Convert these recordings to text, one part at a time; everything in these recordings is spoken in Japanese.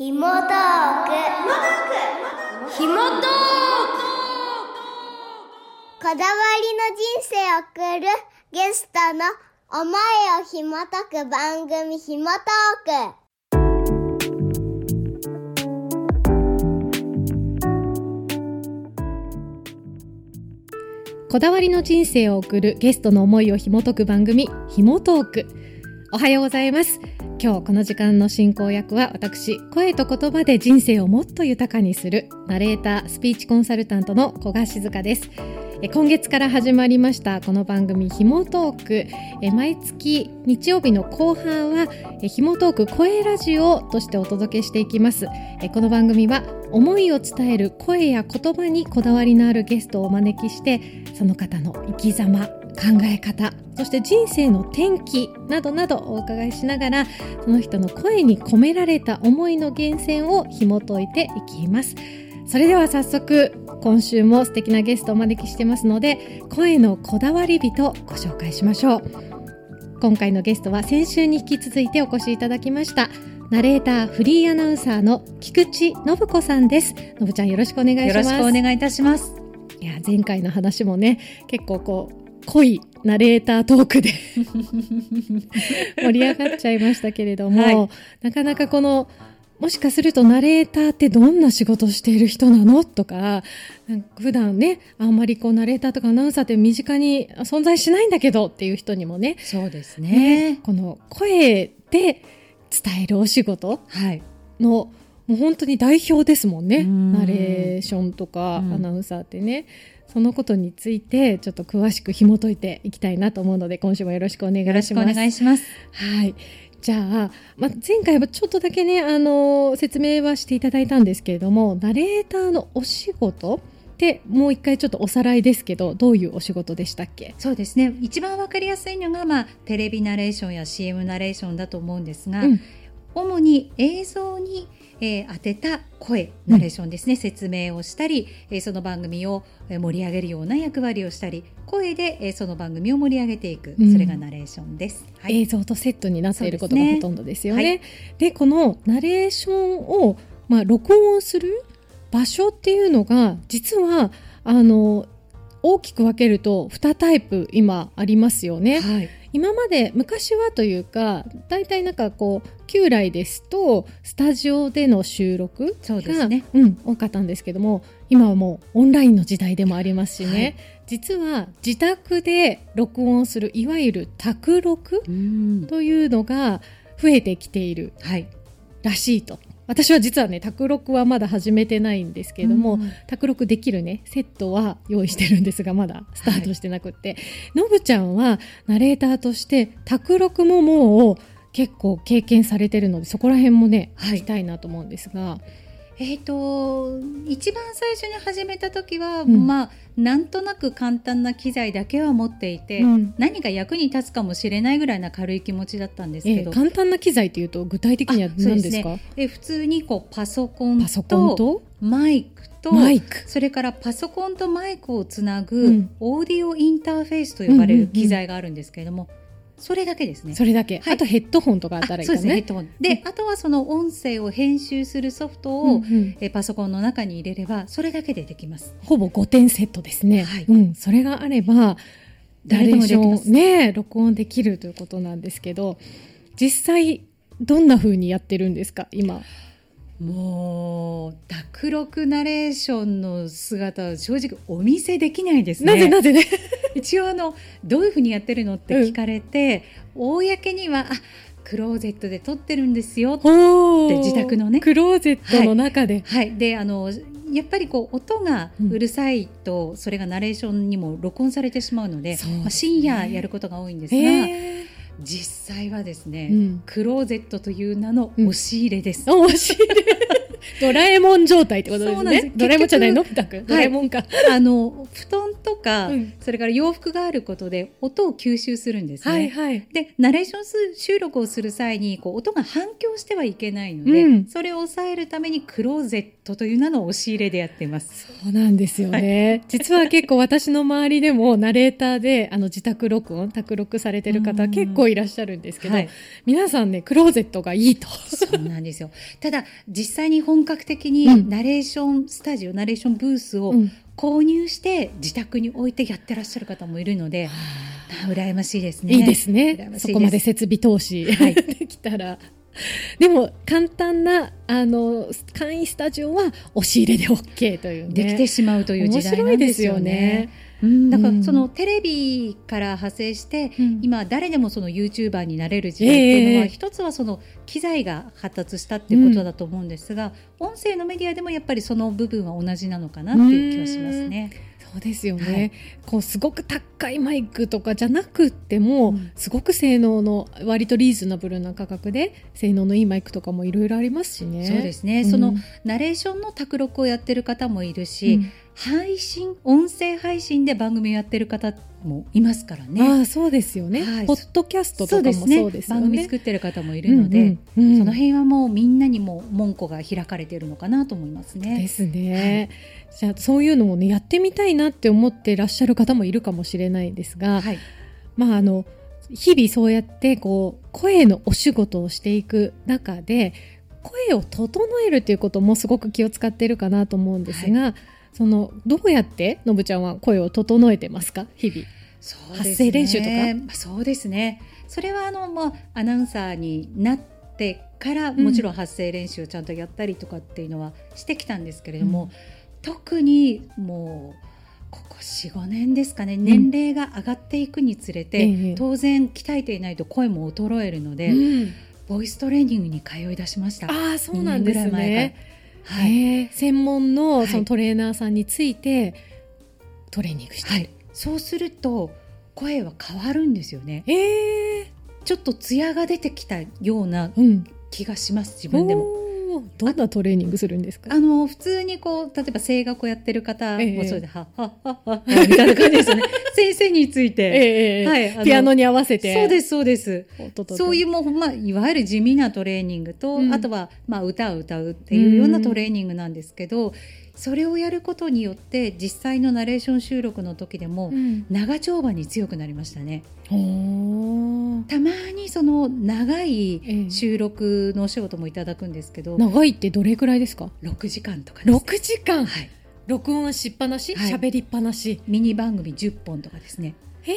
ひもトークひもトークこだわりの人生を送るゲストの思いをひもとく番組ひもトークこだわりの人生を送るゲストの思いを紐解く番組ひもトークおはようございます。今日この時間の進行役は私声と言葉で人生をもっと豊かにするナレータースピーチコンサルタントの古賀静香です。え今月から始まりましたこの番組ひもトーク。え毎月日曜日の後半はえひもトーク声ラジオとしてお届けしていきます。えこの番組は思いを伝える声や言葉にこだわりのあるゲストをお招きしてその方の生き様考え方そして人生の転機などなどお伺いしながらその人の声に込められた思いの源泉を紐解いていきます。それでは早速今週も素敵なゲストをお招きしてますので声のこだわり人ご紹介しましょう。今回のゲストは先週に引き続いてお越しいただきましたナレーターフリーアナウンサーの菊池信子さんです。のぶちゃんよろしくお願いしよろますしくお願いいたします。いや前回の話もね結構こう濃いナレータートークで 盛り上がっちゃいましたけれども、はい。なかなかこのもしかするとナレーターってどんな仕事をしている人なのとかなんか普段ねあんまりこうナレーターとかアナウンサーって身近に存在しないんだけどっていう人にもねそうですね。ね。この声で伝えるお仕事はい。のもう本当に代表ですもんね。うん。ナレーションとかアうん。ナウンサーってね、そのことについてちょっと詳しく紐解いていきたいなと思うので今週もよろしくお願いします。よろしくお願いします。はいじゃあ、まあ、前回はちょっとだけね、あの説明はしていただいたんですけれどもナレーターのお仕事ってもう一回ちょっとおさらいですけどどういうお仕事でしたっけ？そうですね。一番わかりやすいのがまあテレビナレーションや CM ナレーションだと思うんですが、うん主に映像に、えー当てた声ナレーションですね、説明をしたり、えーその番組をえー盛り上げるような役割をしたり声で、えーその番組を盛り上げていく、うんそれがナレーションです。はい映像とセットになっていることがほとんどですよね。はいでこのナレーションを、まあ、録音する場所っていうのが実はあの大きく分けると2タイプ今ありますよね。はい。今まで昔はというか大体なんかこう旧来ですとスタジオでの収録が、そうですね。うん、多かったんですけども今はもうオンラインの時代でもありますしね、はい実は自宅で録音するいわゆる宅録うん。というのが増えてきているはい。らしいと私は実はね宅録はまだ始めてないんですけれども、うん宅録できるねセットは用意してるんですがまだスタートしてなくって、のぶちゃんはナレーターとして宅録ももう結構経験されてるのでそこら辺もねはい。聞きたいなと思うんですが、えー、と一番最初に始めた時は、うん。まあなんとなく簡単な機材だけは持っていて、うん。何か役に立つかもしれないぐらいな軽い気持ちだったんですえけど、ー簡単な機材っていうと具体的には何ですか？ね。え普通にこうパソコンとマイクとマイク。それからパソコンとマイクをつなうぐん。オーディオインターフェースと呼ばれうんうんうん。る機材があるんですけれども、それだけですね。それだけ、はい。あとヘッドホンとかあったらいいかあそうですねヘねッドホン。であとはその音声を編集するソフトうを、んうん。えパソコンの中に入れればそれだけでできます。ほぼ5点セットですね、はい。うん、それがあれば誰でもできね録音できるということなんですけど実際どんな風にやってるんですか今？もう卓録ナレーションの姿は正直お見せできないですね。なぜなぜね？一応あのどういうふうにやってるのって聞かれて、公にはあクローゼットで撮ってるんですよ。おー。自宅のね。クローゼットの中で、はい、であのやっぱりこう音がうるさいと、それがナレーションにも録音されてしまうので、ね。まあ、深夜やることが多いんですが、へ実際はですね、うん。クローゼットという名の押し入れです。ー面白いドラえもん状態ってことですね。ドラえもんじゃないの？結び太くん。ドラえもんか。あの布団とか、うんそれから洋服があることで音を吸収するんですね。はいはい。でナレーション収録をする際にこう音が反響してはいけないので、うんそれを抑えるためにクローゼットという名の押し入れでやっています。そうなんですよね。実は結構私の周りでもナレーターであの自宅録音、宅録されてる方うん結構いらっしゃるんですけど、はい皆さんね、クローゼットがいいと。そうなんですよ。ただ実際に本格的にうんナレーションスタジオ、ナレーションブースをうん購入して自宅に置いてやってらっしゃる方もいるので、あ羨ましいですね。いいですねすそこまで設備投資、はい できたら。でも簡単なあの簡易スタジオは押し入れで OK というね。できてしまうという時代なんですよね。うんだかうんらそのテレビから派生して、うん。今誰でもその YouTuber になれる時代っていうのは、ええ一つはその機材が発達したっていうことだと思うんですが、音声のメディアでもやっぱりその部分は同じなのかなっていう気はしますね。そうですよね、はいこうすごく高いマイクとかじゃなくっても、うん。すごく性能の割とリーズナブルな価格で性能のいいマイクとかもいろいろありますしね。そうですね、うん。そのナレーションの卓録をやってる方もいるし、うん配信音声配信で番組をやってる方もいますからね。ああそうですよね、はい。ポッドキャストとかもそうですよね。番組作ってる方もいるので、うんうん。うんその辺はもうみんなにも門戸が開かれているのかなと思いますでね。すね、じゃあそういうのもねやってみたいなって思ってらっしゃる方もいるかもしれないですが、はい、まああの日々そうやってこう声のお仕事をしていく中で声を整えるっていうこともすごく気を使っているかなと思うんですが、そのどうやってのぶちゃんは声を整えてますか？日々。そう発声練習とか？まあそうですね。それはあのまあアナウンサーになってからもちろん発声練習をちゃんとやったりとかっていうのはしてきたんですけれども、うん特にもうここ45年ですかね年齢が上がっていくにつれて、ええ当然鍛えていないと声も衰えるので、うんボイストレーニングに通い出しました。ああそうなんです二年ぐらい前ね。はい、専門のはいそのトレーナーさんについてトレーニングしてる。はい、そうすると声は変わるんですよね。ええちょっと艶が出てきたようなうん。気がします自分でも。どんなトレーニングするんですか？あの普通にこう例えば声楽をやってる方もええそうで、はっはっはっはみたいな感じですよね。先生について、ええはいピアノに合わせて。そうですそうです。そういうもう、まあ、いわゆる地味なトレーニングと、うん。あとは、まあ、歌を歌うっていうようなトレーニングなんですけど、それをやることによって実際のナレーション収録の時でも、うん。長丁場に強くなりましたねたまにその長いええ収録のお仕事もいただくんですけど、長いってどれくらいですか？6時間とかで時間？はい、録音しっぱなし、はい。喋、りっぱなし？ミニ番組10本とかですね。へ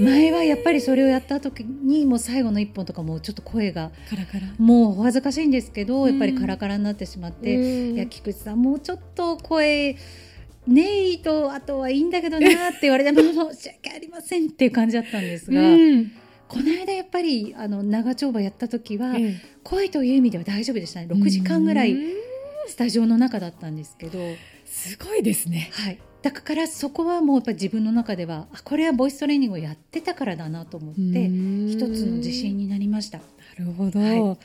前はやっぱりそれをやった時にもう最後の1本とかもちょっと声がカラカラ。もうお恥ずかしいんですけど、うん。やっぱりカラカラになってしまって、うん。いや菊池さんもうちょっと声ネイとあとはいいんだけどなって言われて 申し訳ありませんっていう感じだったんですが、うんこの間やっぱりあの長丁場やった時は、ええ。声という意味では大丈夫でしたね。6時間ぐらいうん。スタジオの中だったんですけど、すごいですね。はい、だからそこはもうやっぱり自分の中ではあこれはボイストレーニングをやってたからだなと思って一一つの自信になりました。なるほど、は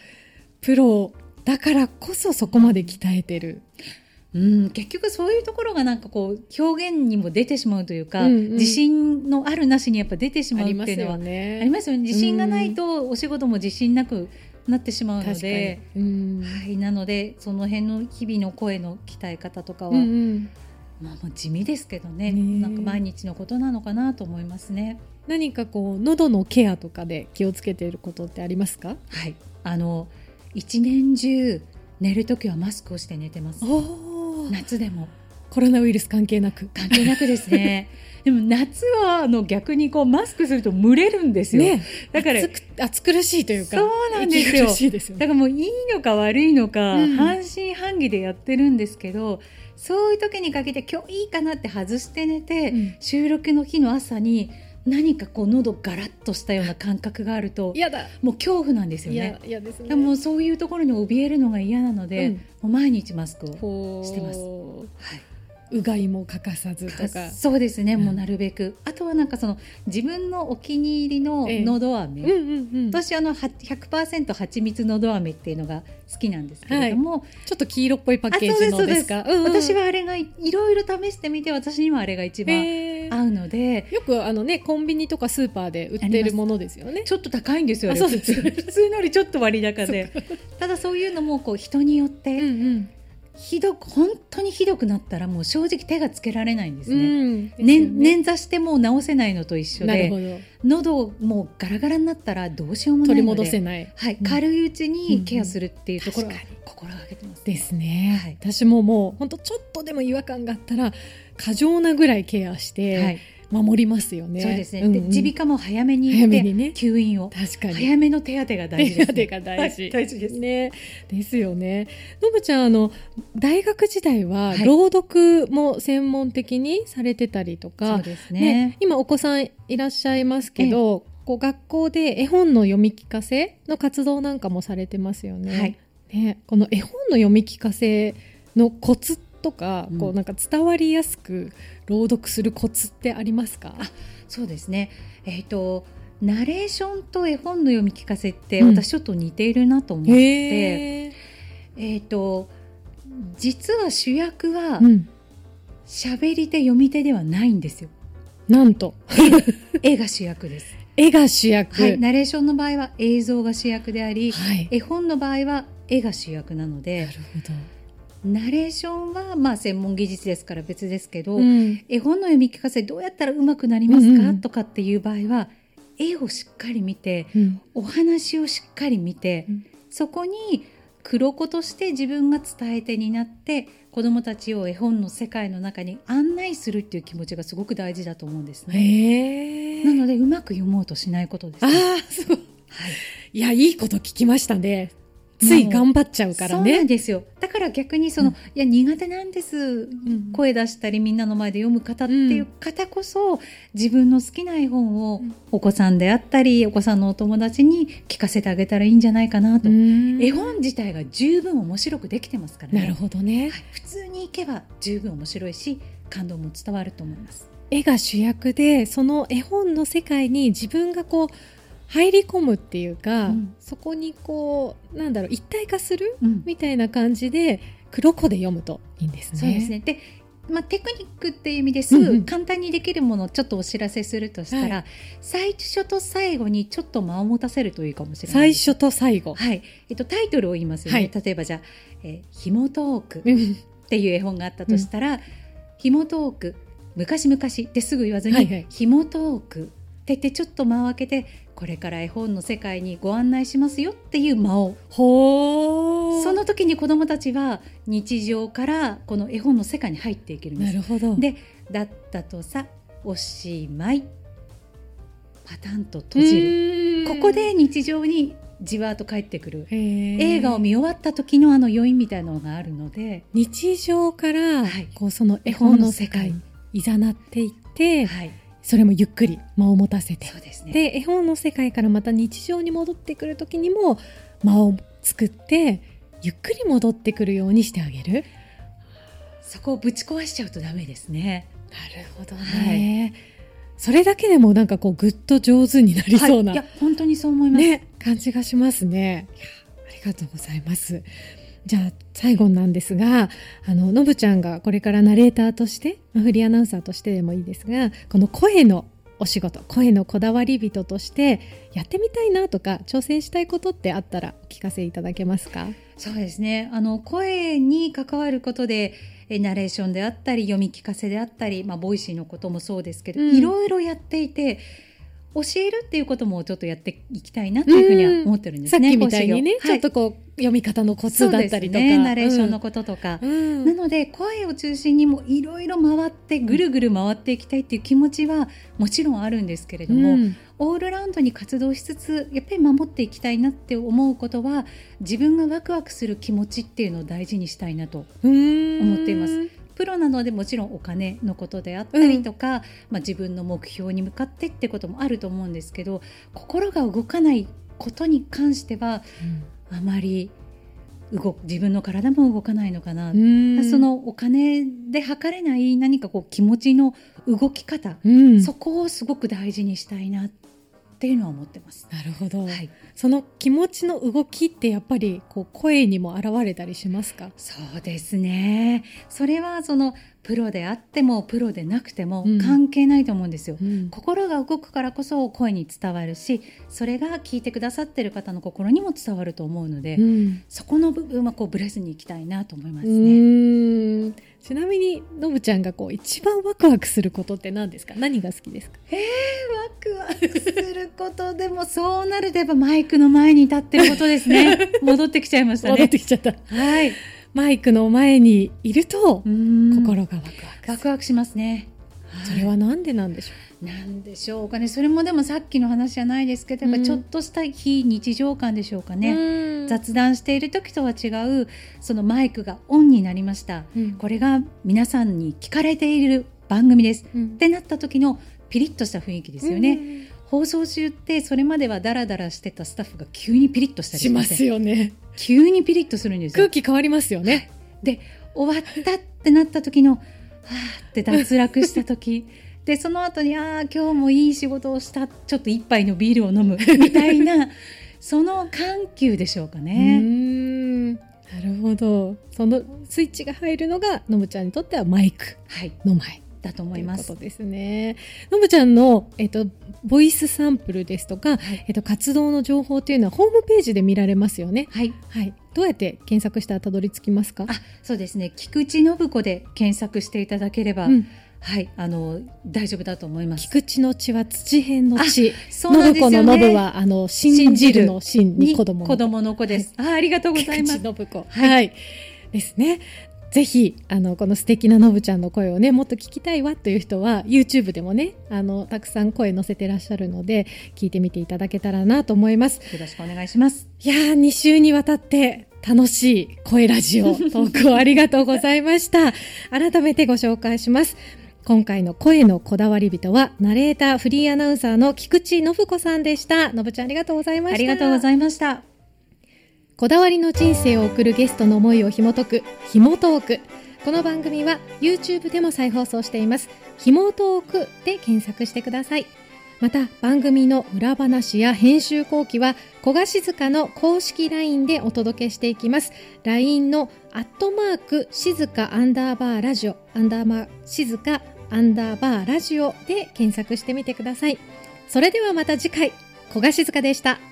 プロだからこそそこまで鍛えてる。うん、結局そういうところがなんかこう表現にも出てしまうというか、うんうん自信のあるなしにやっぱ出てしまうっていうのはねありますよね自信がないとお仕事も自信なくなってしまうので、。うんはい、なのでその辺の日々の声の鍛え方とかは、うんうんまあ、地味ですけどねなんか毎日のことなのかなと思いますね。何かこう喉のケアとかで気をつけていることってありますか？はい、あの一年中寝るときはマスクをして寝てます。おお。夏でもコロナウイルス関係なく。関係なくですね。でも夏はあの逆にこうマスクすると蒸れるんですよ。ね、だから暑く暑苦しいというか。そうなんですよね。だからもういいのか悪いのか、うん半信半疑でやってるんですけどそういう時にかけて今日いいかなって外して寝て、うん収録の日の朝に何かこう喉ガラッとしたような感覚があると嫌だ。もう恐怖なんですよいやね。嫌ですね。でもそういうところに怯えるのが嫌なので、うん。もう毎日マスクを、してます。はい、うがいも欠かさずとか。そうですね、うん。もうなるべく。あとはなんかその自分のお気に入りのええのど飴、うんうんうん、ちょ私あのは100%蜂蜜のど飴っていうのが好きなんですけれども、っと黄色っぽいパッケージのですか？うんうん。私はあれがいいろいろ試してみて私にはあれが一番合うので。よくあのねコンビニとかスーパーで売ってるものですよね。ちょっと高いんですよああれそうです。普通普通のよりちょっと割高で。ただそういうのもこう人によっうんてうん。ひどく本当にひどくなったらもう正直手がつけられないんですうね。んでねね。捻挫してもう治せないのと一緒でなるほど。喉もうガラガラになったらどうしようもないので戻せない。はい、うん。軽いうちにケアするっていうところは心がけてます。ですね、はい。私ももう本当ちょっとでも違和感があったら過剰なぐらいケアしはてい、守りますよね、そうですね。耳鼻科も早めに行ってね。吸引を。確かに。早めの手当てが大事です、ね。手当てが大事。はい大事です。ね。ですよね。のぶちゃんあの大学時代ははい。朗読も専門的にされてたりとか、そうですね。ね。今お子さんいらっしゃいますけど、こう学校で絵本の読み聞かせの活動なんかもされてますよね。はい。ね。この絵本の読み聞かせのコツとか、うんこうなんか伝わりやすく朗読するコツってありますか？あそうですね。えっ、とナレーションと絵本の読み聞かせってうん私ちょっと似ているなと思って、へえ。えっ、と実は主役はうん。喋り手読み手ではないんですよ。なんと絵が主役です。絵が主役。はい、ナレーションの場合は映像が主役であり、はい。絵本の場合は絵が主役なのなでるほど。ナレーションはまあ専門技術ですから別ですけど、うん絵本の読み聞かせどうやったらうまくなりますか、うんうんとかっていう場合は絵をしっかり見てうんお話をしっかり見て、うんそこに黒子として自分が伝え手になって子どもたちを絵本の世界の中に案内するっていう気持ちがすごく大事だと思うんですね。なのでうまく読もうとしないことです、あね。あ、すごい。はいいや、いいこと聞きましたね。つい頑張っちゃうからそうなんね。ですよ。だから逆にその、うん。いや苦手なんです。うん声出したりみんなの前で読む方っていう方こそ、自分の好きな絵本をうん。お子さんであったりお子さんのお友達に聞かせてあげたらいいんじゃないかなと、うん。絵本自体が十分面白くできてますからね。なるほどね。はい。普通にいけば十分面白いし感動も伝わると思います。絵が主役で、その絵本の世界に自分がこう、入り込むっていうか、うん。そこにこう、なんだろう、一体化するうん。みたいな感じで、黒子で読むといいんですね。そうですね。でまあ、テクニックっていう意味ですうんうん。ぐ簡単にできるものをちょっとお知らせするとしたら、は最初と最後にちょっと間を持たせるといいかもしれない。最初と最後。はい、えっと、タイトルを言いますよね、はい。例えばじゃあ「えー、ひもトーク」うんっていう絵本があったとしたら「ひもトーク」昔々ってすぐ言わずに「はいはい。ひもトーク」って言ってちょっと間を空けてこれから絵本の世界にご案内しますよっていう間を。ほー。その時に子どもたちは日常からこの絵本の世界に入っていけるんです。なるほど。でだったとさおしまい。パタンと閉じる。るここで日常にじわーっと帰ってくる。映映画を見終わった時のあの余韻みたいなのがあるので、日常から、はい。こうその絵本の世界に。いざなっていって、はい、それもゆっくり間を持たせてですね。で絵本の世界からまた日常に戻ってくる時にも間を作ってゆっくり戻ってくるようにしてあげるそこをぶち壊しちゃうとダメですね。なるほどね、それだけでもなんかこうぐっと上手になりそうな、はい、いや本当にそう思います。ね、感じがしますね。ありがとうございます。じゃあ最後なんですが、あののぶちゃんがこれからナレーターとして、まあフリーアナウンサーとしてでもいいですが、この声のお仕事、声のこだわり人としてやってみたいなとか挑戦したいことってあったらお聞かせいただけますか？そうですね。あの声に関わることで。えナレーションであったり読み聞かせであったり、まあ、ボイシーのこともそうですけど、うんいろいろやっていて教えるっていうこともちょっとやっていきたいなというふうには思ってるんですね。さっきみたいにね、講師業。ちょっとこう読み方のコツだったりとか、ね、ナレーションのこととか、うん。なので声を中心にもいろいろ回ってぐるぐる回っていきたいっていう気持ちはもちろんあるんですけれども、うん。オールラウンドに活動しつつやっぱり守っていきたいなって思うことは自分がワクワクする気持ちっていうのを大事にしたいなとうん。思っていますプロなのでもちろんお金のことであったりとか、まあ、自分の目標に向かってってこともあると思うんですけど心が動かないことに関してはあまり動く自分の体も動かないのかな、うん。そのお金で測れない何かこう気持ちの動き方、うん。そこをすごく大事にしたいなっていうのは思ってます。なるほど、はい、その気持ちの動きってやっぱりこう声にも現れたりしますか？そうですね。それはそのプロであってもプロでなくてもうん。関係ないと思うんですよ。うん。心が動くからこそ声に伝わるしそれが聞いてくださってる方の心にも伝わると思うので、うん。そこの部分はこうブレずにいきたいなと思いますうね。ちなみにのぶちゃんがこう一番ワクワクすることって何ですか？何が好きですか？ワクワクすることでもそうなるとやっぱマイクの前に立ってることですね。戻ってきちゃいました戻っね。てきちゃったはい。マイクの前にいると心心がワクワクワクワクしますね。それはなんでなんでしょなんでしょうかね。それもでもさっきの話じゃないですけど、やっぱちょっとした非日常感でしょうかうね。ね雑談している時とは違うそのマイクがオンになりました。うんこれが皆さんに聞かれている番組です。うんってなった時のピリッとした雰囲気ですよね。放送中ってそれまではダラダラしてたスタッフが急にピリッとしたりしますよね。急にピリッとするんですよ。空。気変わりますよね。で終わったってなった時のはーって脱落した時。でその後にああ今日もいい仕事をしたちょっと一杯のビールを飲むみたいな その緩急でしょうかね。ん。なるほど。そのスイッチが入るのがのぶちゃんにとってはマイクはい。の前だと思いますということですね。のぶちゃんの、えっと、ボイスサンプルですとか、はいえっと、活動の情報っていうのはホームページで見られますよね。はいはい。どうやって検索したらたどり着きますか？あそうですね菊池信子で検索していただければ、うん、はいあの大丈夫だと思います。菊池の血は土辺の血。そうなんです信子の信は、あの、信じるの信にに子供の子供の子です。あありがとうございます。菊池信子。はい。ですね。ぜひ、あの、この素敵なのぶちゃんの声をね、もっと聞きたいわという人は、YouTube でもね、あの、たくさん声載せてらっしゃるので、聞いてみていただけたらなと思います。よろしくお願いします。いやー、2週にわたって、楽しい声ラジオ トークをありがとうございました。改めてご紹介します。今回の声のこだわり人は、ナレーター、フリーアナウンサーの菊池信子さんでした。のぶちゃんありがとうございました。ありがとうございました。こだわりの人生を送るゲストの思いを紐解く、ひもトーク。この番組は YouTube でも再放送しています。ひもトークで検索してください。また番組の裏話や編集後期は小賀静香の公式 LINE でお届けしていきます。LINE のアットマーク静かアンダーバーラジオアンダーマー静かアンダーバーラジオで検索してみてください。それではまた次回、小賀静香でした。